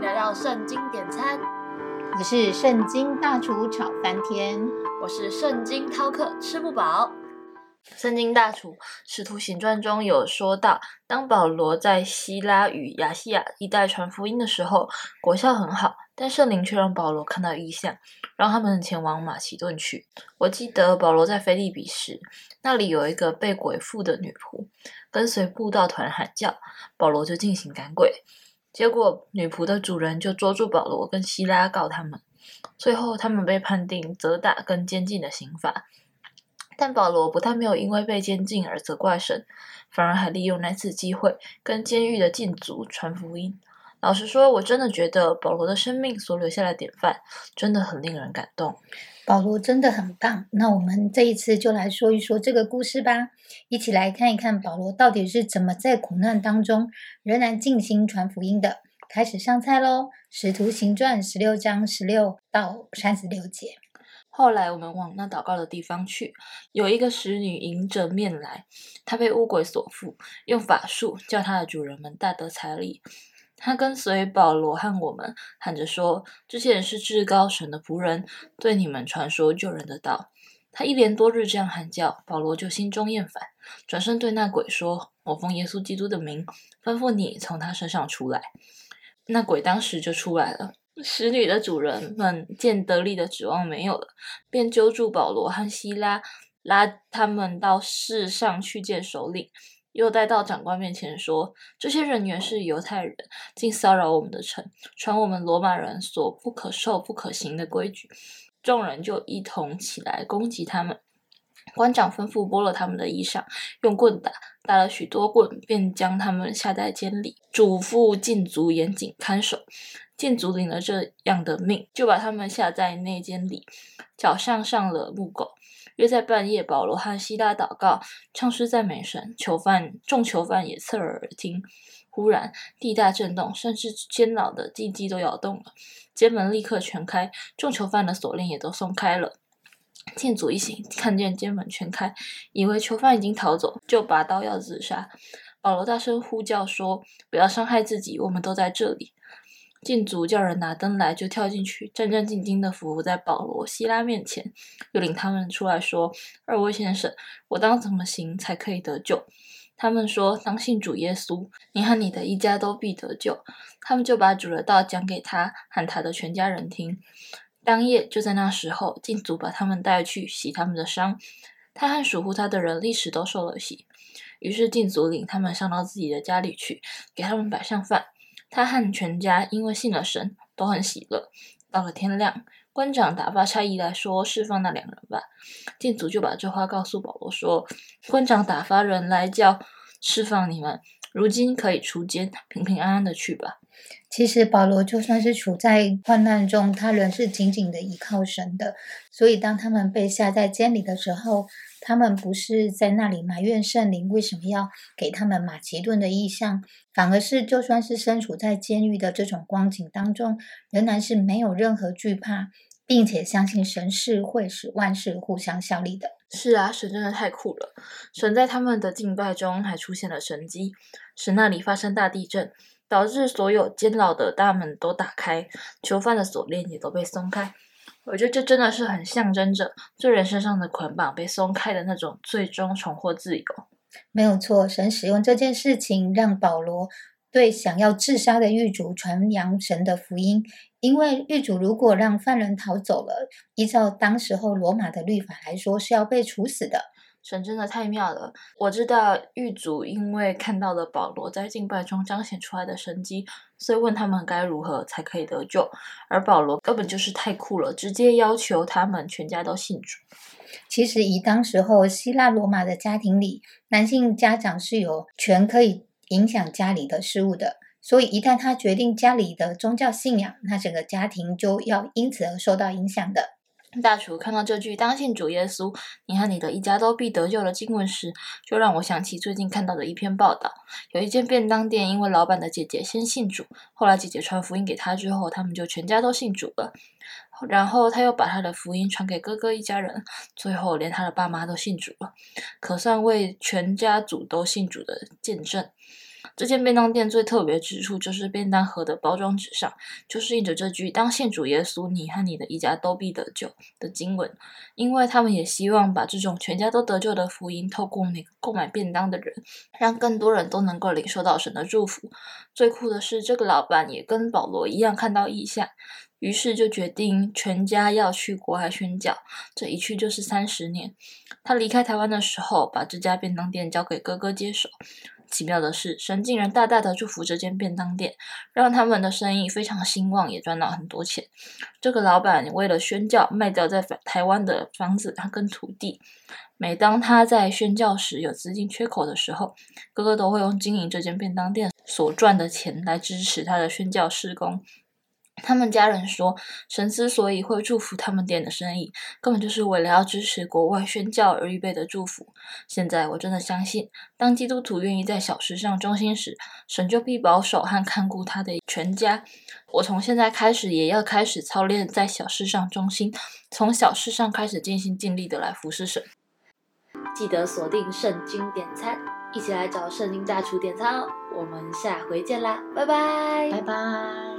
迎来到圣经点餐，我是圣经大厨炒翻天，我是圣经饕客吃不饱。圣经大厨使徒行传中有说到，当保罗在希拉与亚细亚一带传福音的时候，国效很好，但圣灵却让保罗看到异象，让他们前往马其顿去。我记得保罗在菲利比时，那里有一个被鬼附的女仆，跟随布道团喊叫，保罗就进行赶鬼。结果女仆的主人就捉住保罗跟希拉告他们，最后他们被判定责打跟监禁的刑罚。但保罗不但没有因为被监禁而责怪神，反而还利用那次机会跟监狱的禁足传福音。老实说，我真的觉得保罗的生命所留下的典范真的很令人感动。保罗真的很棒。那我们这一次就来说一说这个故事吧，一起来看一看保罗到底是怎么在苦难当中仍然尽心传福音的。开始上菜喽，《使徒行传》十六章十六到三十六节。后来我们往那祷告的地方去，有一个使女迎着面来，她被巫鬼所附，用法术叫她的主人们大得财力。他跟随保罗和我们，喊着说：“这些人是至高神的仆人，对你们传说救人的道。”他一连多日这样喊叫，保罗就心中厌烦，转身对那鬼说：“我奉耶稣基督的名，吩咐你从他身上出来。”那鬼当时就出来了。使女的主人们见得力的指望没有了，便揪住保罗和希拉，拉他们到市上去见首领，又带到长官面前说：“这些人原是犹太人，竟骚扰我们的城，传我们罗马人所不可受、不可行的规矩。”众人就一同起来攻击他们。官长吩咐剥了他们的衣裳，用棍打，打了许多棍，便将他们下在监里，嘱咐禁足严谨看守。禁足领了这样的命，就把他们下在内监里，脚上上了木狗。约在半夜，保罗和希拉祷告，唱诗赞美神。囚犯众囚犯也侧耳听。忽然地大震动，甚至监牢的地基都摇动了。监门立刻全开，众囚犯的锁链也都松开了。禁足一醒，看见监门全开，以为囚犯已经逃走，就拔刀要自杀。保罗大声呼叫说：“不要伤害自己，我们都在这里。”禁足叫人拿灯来，就跳进去，战战兢兢地伏伏在保罗、希拉面前，又领他们出来说：“二位先生，我当怎么行才可以得救？”他们说：“当信主耶稣，你和你的一家都必得救。”他们就把主的道讲给他和他的全家人听。当夜就在那时候，禁足把他们带去洗他们的伤，他和守护他的人立时都受了洗。于是禁足领他们上到自己的家里去，给他们摆上饭。他和全家因为信了神，都很喜乐。到了天亮，官长打发差役来说：“释放那两人吧。”店主就把这话告诉保罗说：“官长打发人来叫释放你们，如今可以出监，平平安安的去吧。”其实保罗就算是处在患难中，他仍是紧紧的依靠神的。所以当他们被下在监里的时候，他们不是在那里埋怨圣灵为什么要给他们马其顿的意象，反而是就算是身处在监狱的这种光景当中，仍然是没有任何惧怕，并且相信神是会使万事互相效力的。是啊，神真的太酷了！神在他们的敬拜中还出现了神迹，使那里发生大地震，导致所有监牢的大门都打开，囚犯的锁链也都被松开。我觉得这真的是很象征着罪人身上的捆绑被松开的那种最终重获自由。没有错，神使用这件事情让保罗对想要自杀的狱卒传扬神的福音，因为狱卒如果让犯人逃走了，依照当时候罗马的律法来说是要被处死的。神真的太妙了！我知道狱卒因为看到了保罗在敬拜中彰显出来的神迹，所以问他们该如何才可以得救。而保罗根本就是太酷了，直接要求他们全家都信主。其实以当时候希腊罗马的家庭里，男性家长是有权可以影响家里的事物的，所以一旦他决定家里的宗教信仰，那整个家庭就要因此而受到影响的。大厨看到这句“当信主耶稣，你和你的一家都必得救”的经文时，就让我想起最近看到的一篇报道。有一间便当店，因为老板的姐姐先信主，后来姐姐传福音给他之后，他们就全家都信主了。然后他又把他的福音传给哥哥一家人，最后连他的爸妈都信主了，可算为全家族都信主的见证。这间便当店最特别之处就是便当盒的包装纸上，就是印着这句“当信主耶稣，你和你的一家都必得救”的经文。因为他们也希望把这种全家都得救的福音，透过每个购买便当的人，让更多人都能够领受到神的祝福。最酷的是，这个老板也跟保罗一样看到异象。于是就决定全家要去国外宣教，这一去就是三十年。他离开台湾的时候，把这家便当店交给哥哥接手。奇妙的是，神竟然大大的祝福这间便当店，让他们的生意非常兴旺，也赚到很多钱。这个老板为了宣教，卖掉在台湾的房子跟土地。每当他在宣教时有资金缺口的时候，哥哥都会用经营这间便当店所赚的钱来支持他的宣教施工。他们家人说，神之所以会祝福他们店的生意，根本就是为了要支持国外宣教而预备的祝福。现在我真的相信，当基督徒愿意在小事上忠心时，神就必保守和看顾他的全家。我从现在开始也要开始操练在小事上忠心，从小事上开始尽心尽力的来服侍神。记得锁定圣经点餐，一起来找圣经大厨点餐哦！我们下回见啦，拜拜，拜拜。